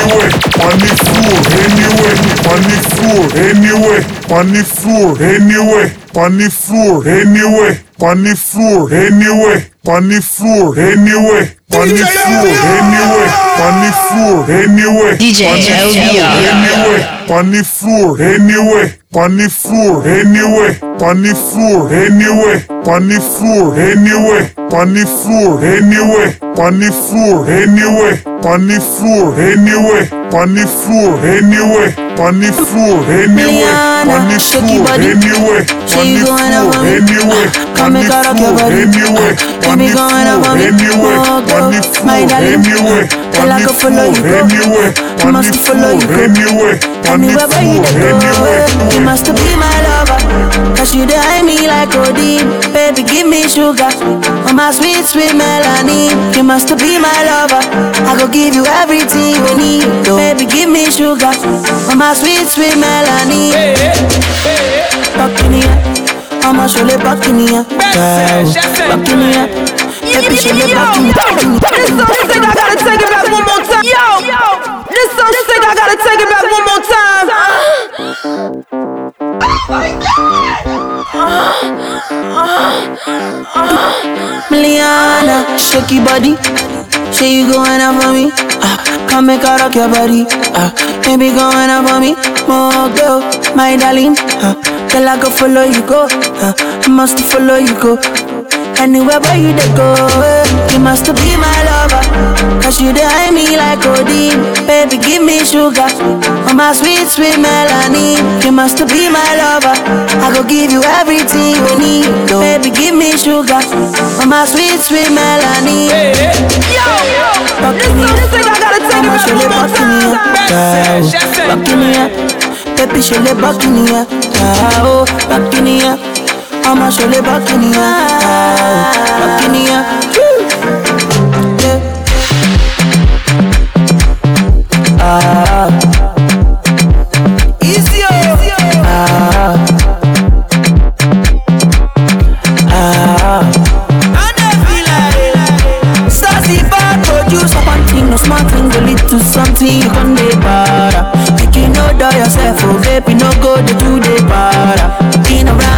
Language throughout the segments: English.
Anyway. On the floor, anyway. On the floor, anyway. On the floor, anyway. On the floor, anyway. On the floor, anyway. On the floor, anyway. On the floor, anyway. On the floor, anyway. DJ On the floor, LBR. anyway. On the floor, anyway. On the floor, anyway. On the floor, anyway. The floor, anyway. The floor, anyway. The floor, anyway. The floor, anyway. The floor, anyway. The floor, anyway. The floor, anyway. The floor, anyway. On the floor, anyway. On the floor, anyway. The floor, anyway. The floor, anyway. The floor, anyway. On the Anywhere where you floor, anyway. you must be my lover. Cause you dey hide me like codeine. Baby, give me sugar. Oh, my sweet, sweet melanin. You must be my lover. I go give you everything you need. Oh, baby, give me sugar. Oh, my sweet, sweet melanin. Back in here. I'ma show you back in here. Back in here. Baby, show you back in here. This song sick, I gotta take it back one more time. Yo, this song sick, I gotta take it back one more time. Miliana, shake your body. Say you going out for me. Uh, come make her rock your body. Uh, baby, going up for me. More girl, my darling. Uh, girl, I go follow you go. Uh, must follow you go. Anywhere where you dey go, eh, you must be my lover. Cause you dey eye me like codeine. Baby, give me sugar. Oh, my sweet, sweet Melanie. You must be my lover. I go give you everything you need. Baby, give me sugar. Oh, my sweet, sweet melanin. Yo, Buck this me up. sick, I gotta take it I'ma back one you more buck me up. time. Buck me up. Baby, you buck me up. Buck me up. Up. Yeah, buck me up. Yeah. Ah. Easy, Ah. Ah. Sassy bad produce up one thing, no smart thing, something you can dey para. Make you know do yourself, oh baby, no go dey do dey para. Been around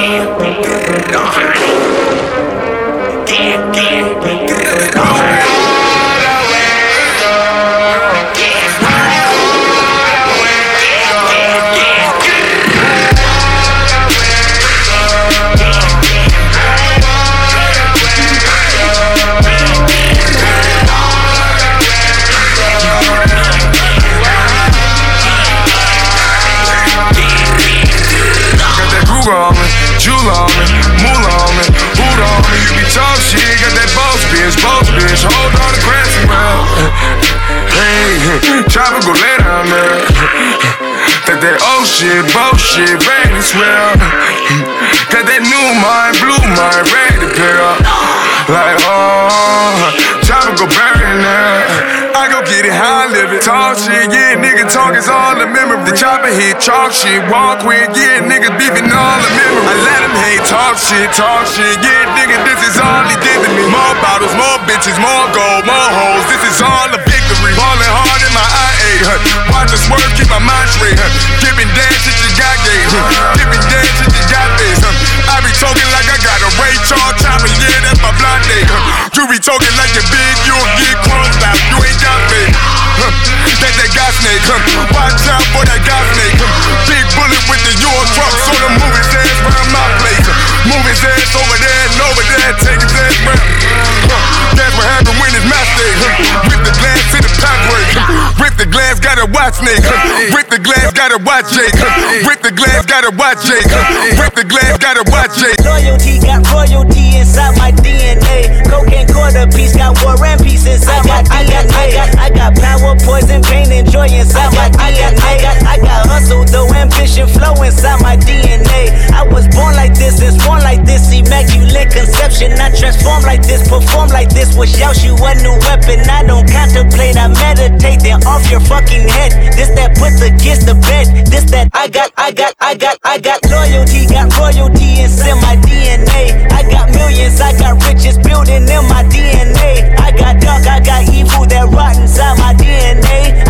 Don't hide. bitch, both bitch, hold all the grassy mouth. Hey, tropical lay down now. That that old shit, bullshit, ready to swell. Got that new mind, blue mind, ready up. Like, oh, bury in there. I go get it I live it. Talk shit, yeah, nigga talk is all the memory. The chopper hit, chalk shit, walk with, yeah, nigga beefing all the memory. I let him hate, talk shit, talk shit, yeah, nigga, this is all he did to me. More bottles, more bitches, more gold, more hoes, this is all a victory. Falling hard in my IA, huh? Watch the swerve, keep my mind straight, huh? Giving dance shit you got gay, huh? Giving dance shit you got face, huh? I be talking like I got a Ray Charles chopper, yeah, that's my blind day, huh? You be talking like you're big, you'll get crumbs out, you ain't got me. Huh? That that got snake, huh? Watch out for that got snake, huh? Big bullet with the Euro truck, so the his ass round my place. Huh? Move his ass over there and over there, take his ass round. Huh? That's what happened when it's my day, huh? Rip the glass to the? Rip the glass, gotta watch snake, huh? Rip the glass, gotta watch Jake, huh? Rip the glass, gotta watch Jake, huh? Rip the glass, gotta watch Jake. Loyalty got royalty inside my DNA. Cocaine quarter piece got war and peace inside my DNA. I got, I got, I got power, poison, pain, and joy inside my DNA. I got, I got hustle, though ambition, flow inside conception. I transform like this, perform like this, wish out you a new weapon. I don't contemplate, I meditate, then off your fucking head. This that put the kids to bed. This that I got, I got, I got, I got loyalty, got royalty inside my DNA. I got millions, I got riches building in my DNA. I got dark, I got evil that rot inside my DNA.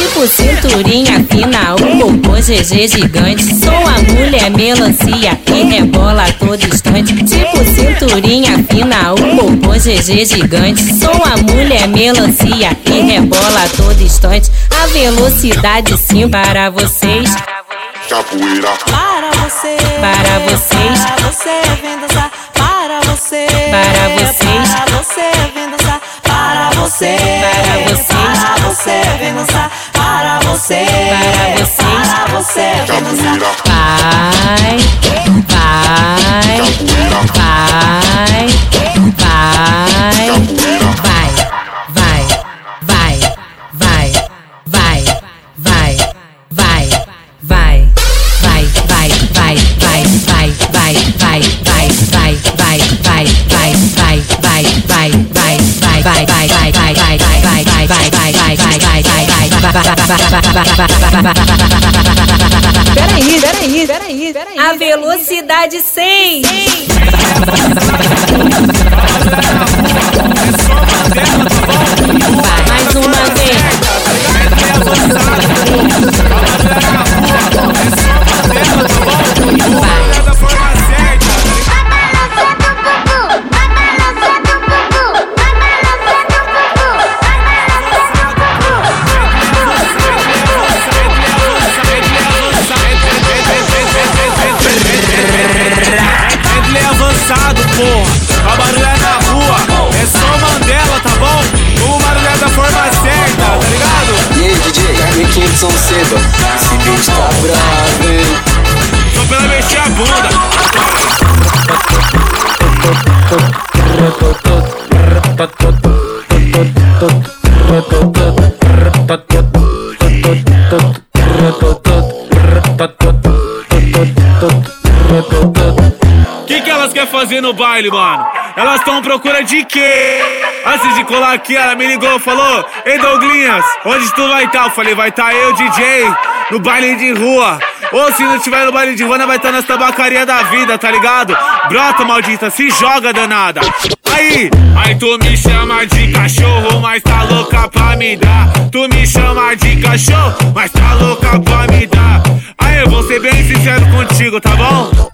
Tipo cinturinha fina, o popô GG gigante. Sou a mulher melancia que rebola a todo instante. Tipo cinturinha fina, o popô GG gigante. Sou a mulher melancia que rebola a todo instante. A velocidade sim para vocês. Capoeira. Para você, Para vocês. para você vem dançar, para você, Para vocês. para você vem dançar, para você, Para vocês. para você vem dançar, para você, Para vocês. para você. Vai, vai, vai, vai, vai, Peraí, peraí, peraí, peraí. A velocidade 100. Fazer no baile, mano? Elas estão procura de quê? Antes de colar aqui, ela me ligou falou: Ei, Douglinhas, onde tu vai estar? Eu falei: Vai estar eu, DJ, no baile de rua. Ou se não tiver no baile de rua, vai estar nas tabacarias da vida, tá ligado? Brota, maldita, se joga, danada. Aí, aí tu me chama de cachorro, mas tá louca pra me dar. Tu me chama de cachorro, mas tá louca pra me dar. Aí eu vou ser bem sincero contigo, tá bom?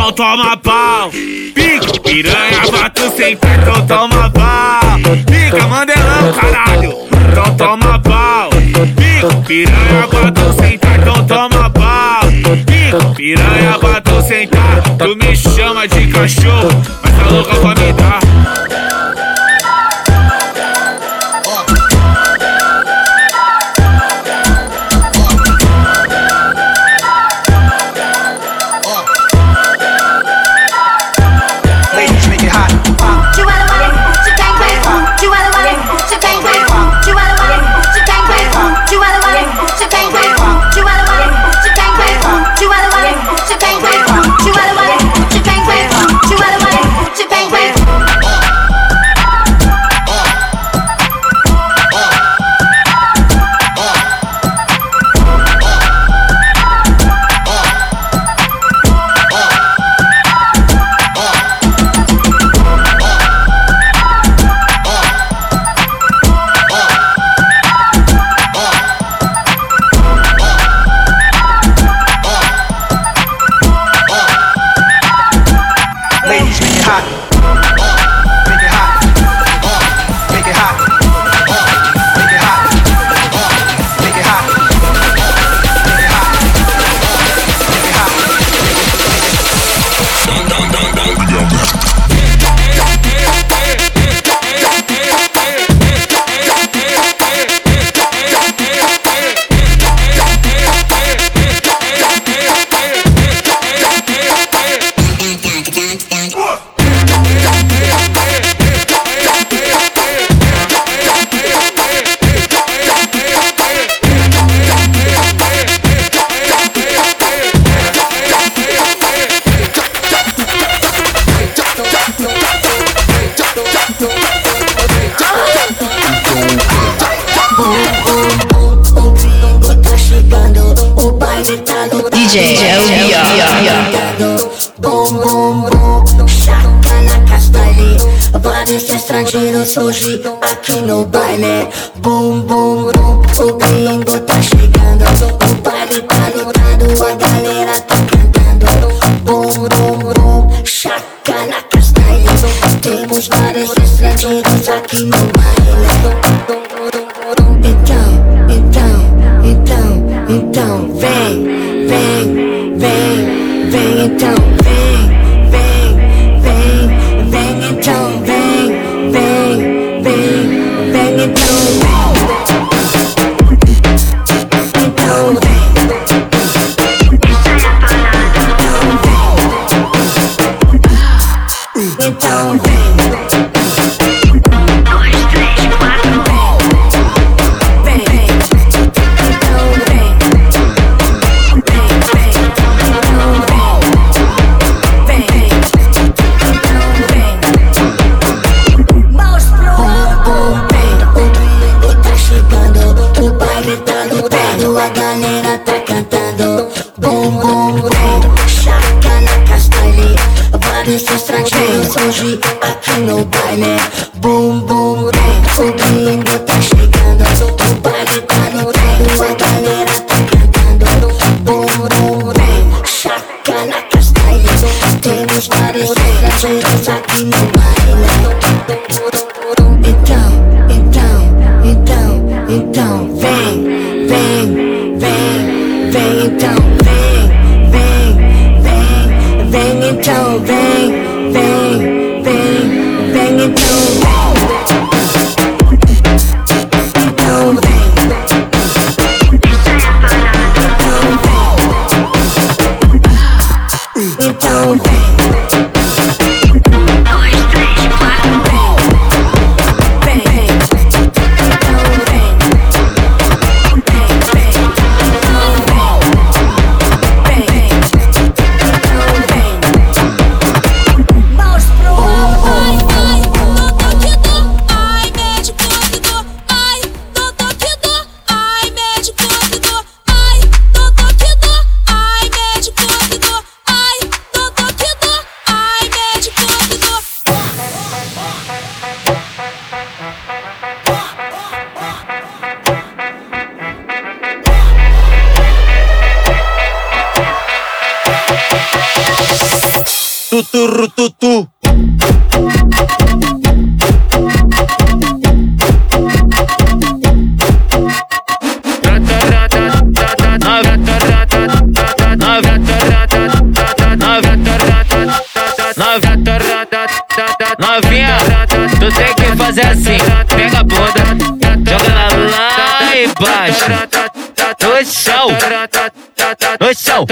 Então toma pau, pica, piranha, bato sem pé, então toma pau, pica, mandelão, caralho, então toma pau, pica, piranha, bato sem pé, então toma pau, pica, piranha, bato sem pé, tu me chama de cachorro, mas tá louca pra me dar. Tá. Vários estrangeiros surgem aqui no baile. Bum bum bum, o gringo tá chegando. O baile tá lotado, a galera tá cantando. Bum bum bum, chaca na castanha. Temos vários estrangeiros aqui no baile. Novinha, tu tem que fazer assim, pega a bunda, joga ela lá embaixo, no chão, no chão,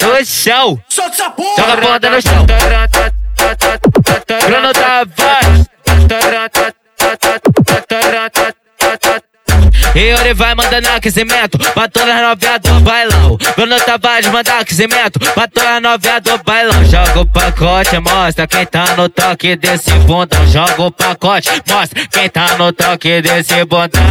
no chão, joga a bunda no chão, Bruno Tavares, e ele vai mandando aquecimento pra todas as novinhas do bailão. Bruno Tavares manda aquecimento pra todas as novinhas do bailão. Joga o pacote, mostra quem tá no toque desse bundão. Joga o pacote, mostra quem tá no toque desse bundão.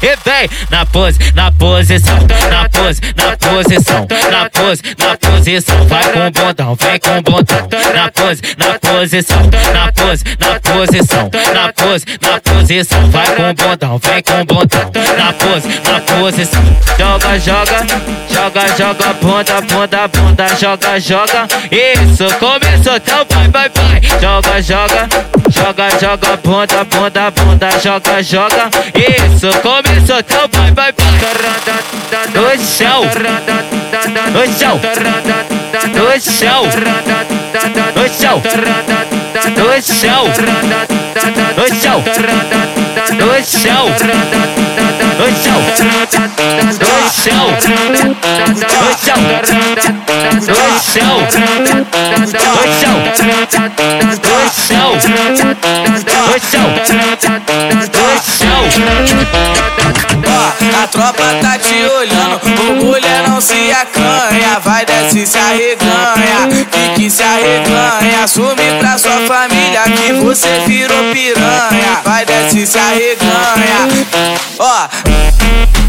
E vem na pose, na posição, na pose, na posição, na pose, na posição. Vai com o bundão, vem com o bundão. Na pose, na posição, na pose, na posição, na pose, na posição. Vai com o bundão, vem com o bundão. Na pose, na posição. Joga, joga, joga, joga, bunda, bunda, bunda, joga, joga. Isso, começou, então vai, vai, vai. Joga, joga, joga, joga, bunda, bunda, bunda, joga, joga. Isso, começou, então vai, vai, vai. No chão, no chão, no chão, no chão, no chão, no chão, no chão, no chão, no chão, no chão, no chão, no chão, no chão, no chão, Ó, a tropa tá te olhando, o mulherão não se acanha. Vai desce se arreganha, fique se arreganha. Assume pra sua família que você virou piranha. Vai desce se arreganha. Ó. Thank you.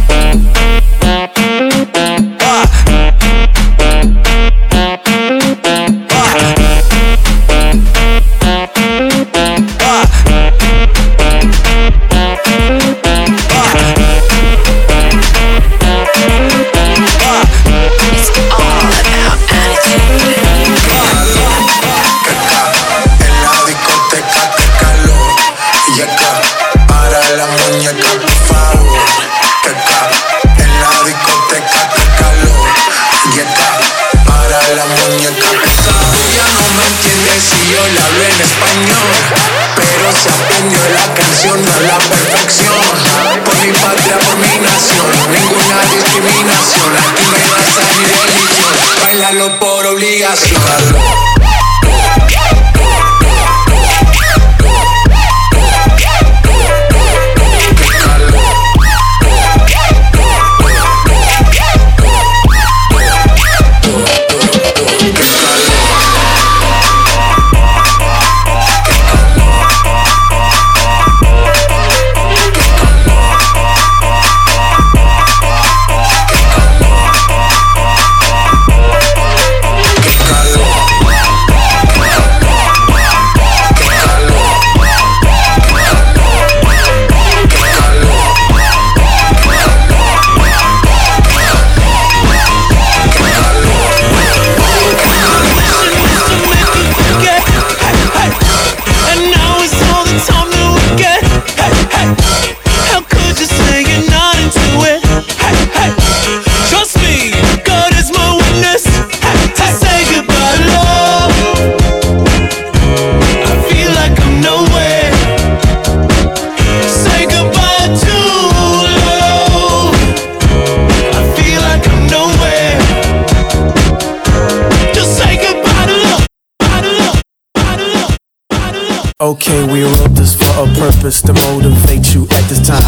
Okay, we wrote this for a purpose to motivate you at this time.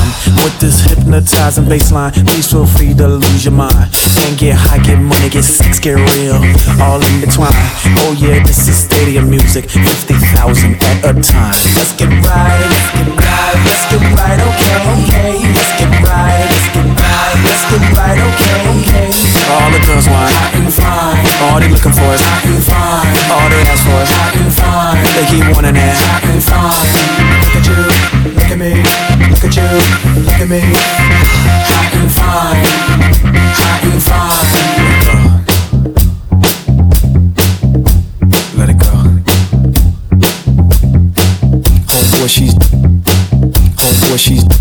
With this hypnotizing baseline, please feel free to lose your mind. And get high, get money, get sex, get real, all in between. Oh yeah, this is stadium music, 50,000 at a time. Let's get right, let's get right, let's get right, okay, okay. Let's get right, let's get right, let's get right, okay, okay. All the girls want hot and fine. All they looking for is hot and fine. All they ask for is hot and fine. They keep wanting that hot and fine. Look at you, look at me, look at you, look at me. Hot and fine, hot and fine. Let it go. She's she's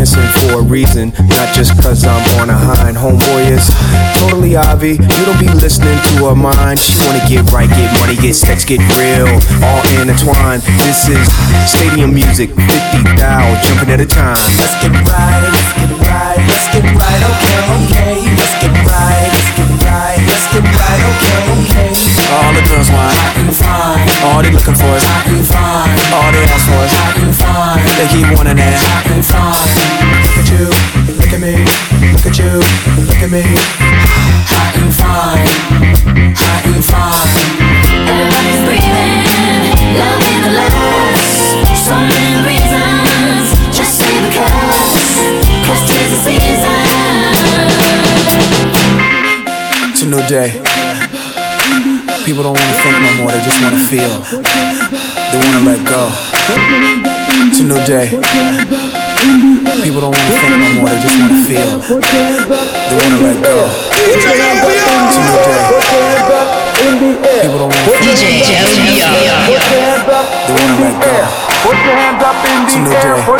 dancing for a reason, not just cause I'm on a hind. Homeboy is totally obvi. You don't be listening to her mind. She wanna get right, get money, get sex, get real, all intertwined. This is stadium music, 50 thou jumping at a time. Let's get right, let's get right, let's get right, okay, okay. Let's get right, All the girls want hot and fine. All they looking for is hot and fine. All they ask for is hot and fine. They keep wanting fine. Look at you, look at me, look at you, look at me. Hot and fine, hot and fine. Everybody's breathing, the. So many reasons, just say because. Cause tis the season. New day. People don't wanna think no more, they just wanna feel. They wanna let go. It's a new day. People don't wanna think no more, they just wanna feel. They wanna let go. It's a new day. People don't wanna think no more. They wanna let go. It's a new day.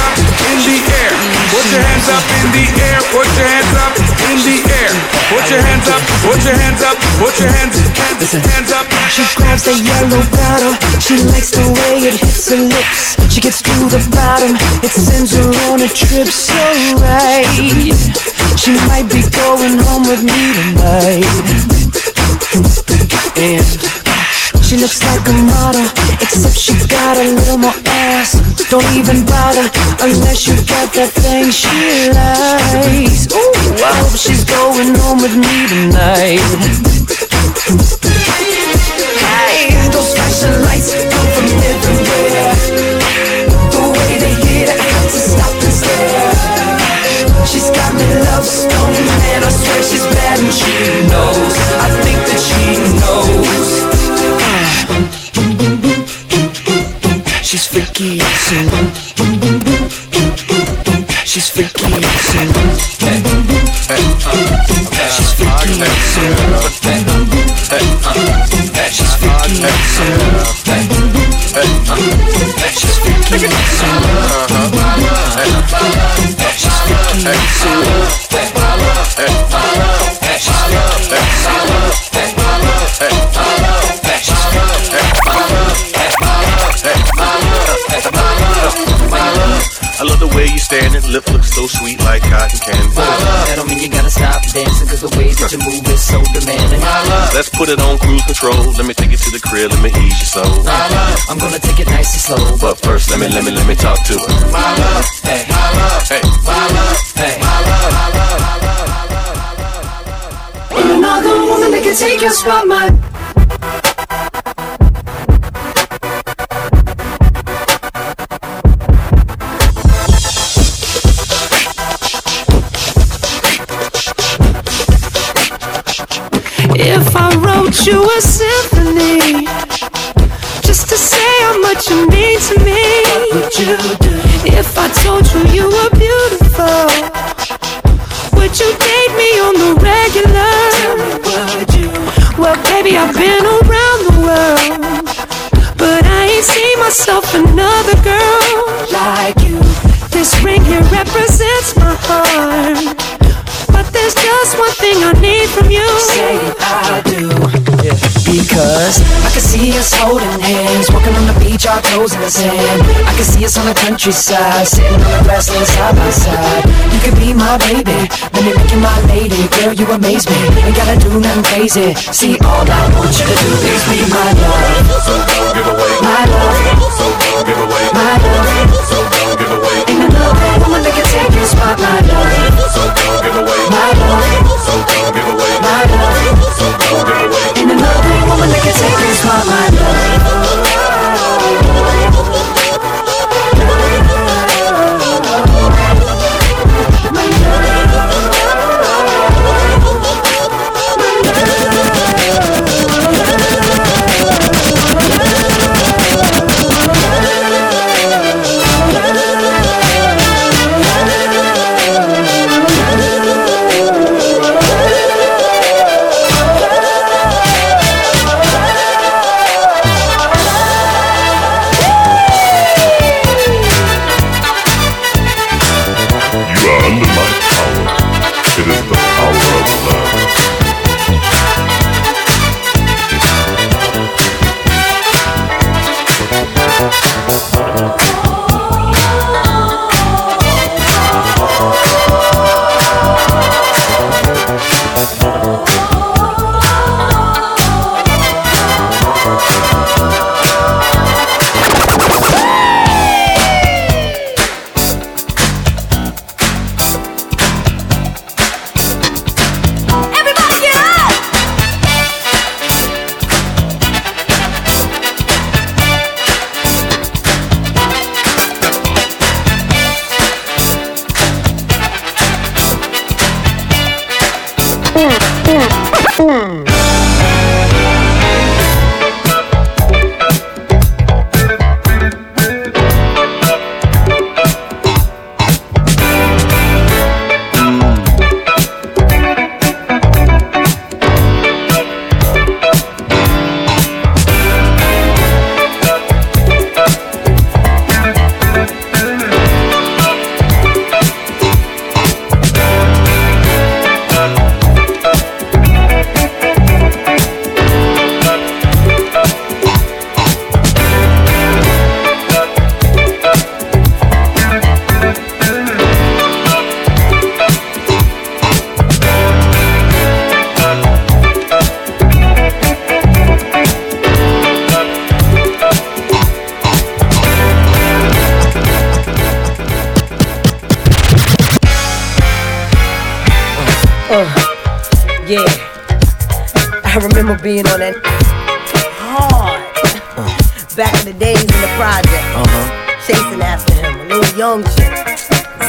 in the air. Put your hands up in the air. Put your hands up in the air. Put your hands up. Put your hands up. Put your hands hands hands up. She grabs the yellow bottle. She likes the way it hits her lips. She gets to the bottom. It sends her on a trip so right. She might be going home with me tonight. And she looks like a model, except she got a little more ass. Don't even bother unless you got that thing she likes. Ooh, I hope she's going home with me tonight. Hey, those flashing lights come from everywhere. The way they hit, I have to stop and stare. She's got me love stone, and I swear she's bad and she knows. I think that she knows. She's freaky, so. She's freaky, so. She's freaky, so. She's freaky, so. She's freaky, so lip looks so sweet like cotton candy. That don't mean you gotta stop dancing Cause the way that you move is so demanding My love. Let's put it on cruise control. Let me take it to the crib, let me ease your soul. My love. I'm gonna take it nice and slow But first, let me, let me, let me talk to her. Hey, My love. Hey, My love. hey My Another woman that can take your spot, my. If I wrote you a symphony Just to say how much you mean to me What would you do? If I told you you were beautiful Would you date me on the regular? Would you? Well baby I've been around the world But I ain't seen myself another girl Like you This ring here represents my heart there's just one thing I need from you. Say I do. Because I can see us holding hands, walking on the beach, our toes in the sand. I can see us on the countryside, sitting on the grassland side by side. You could be my baby, let me make you my lady. Girl, you amaze me. Ain't gotta do nothing crazy. See, all I want you to do is be my love. so don't give away. My love. So don't give away. My love. So don't give away. Ain't another woman that can take your spot, my love. So don't give away. My love. So don't give away. My love. So don't give away. Ain't another woman that can take your spot, my remember being on that hard. Back in the days in the project. Uh-huh. Chasing after him, a little young chick.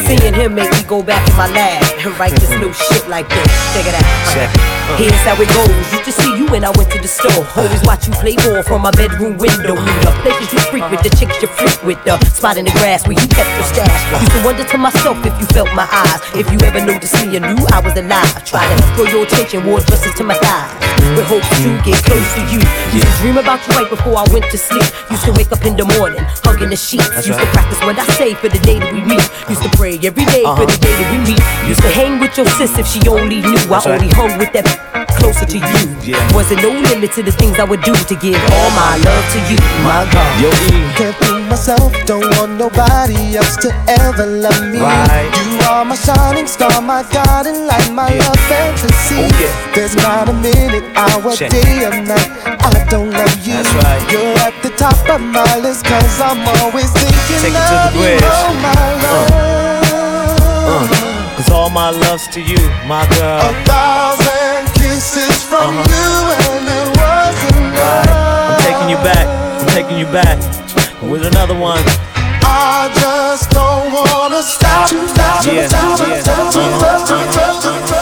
Seeing him make me go back in my lab and write this new shit like this. Check it out. Check it. Here's how it goes. Used to see you when I went to the store. Always watch you play ball from my bedroom window. The places you freak with, the chicks you freak with, the spot in the grass where you kept your stash. Used to wonder to myself if you felt my eyes. If you ever noticed me and knew I was alive. Try to draw your attention, wore dresses to my thighs. With hopes to get close to you. Used to dream about you right before I went to sleep. Used to wake up in the morning, hugging the sheets. That's Used to practice what I say for the day that we meet. Used to pray every day for Uh-huh. the day that we meet. Used to hang with your sis if she only knew. That's I right. only hung with that closer to you. Yeah. Wasn't no limit to the things I would do to give all my love to you, my God. Yo, E. Can't fool myself, don't want nobody else to ever love me. Right. You are my shining star, my guiding light, my Yeah. love fantasy. Oh, yeah. There's not a minute, hour, Check. day, or night I don't love you. That's right. You're at the top of my list, cause I'm always thinking Take it to the of you, bridge. oh my love. Uh, Cause all my love's to you, my girl. Thousand kisses from Uh-huh. you, and it wasn't Right. I'm taking you back. I'm taking you back. With another one. I just don't wanna stop, stop, Yeah, stop, yeah. stop, Uh-huh, stop, stop, stop, stop.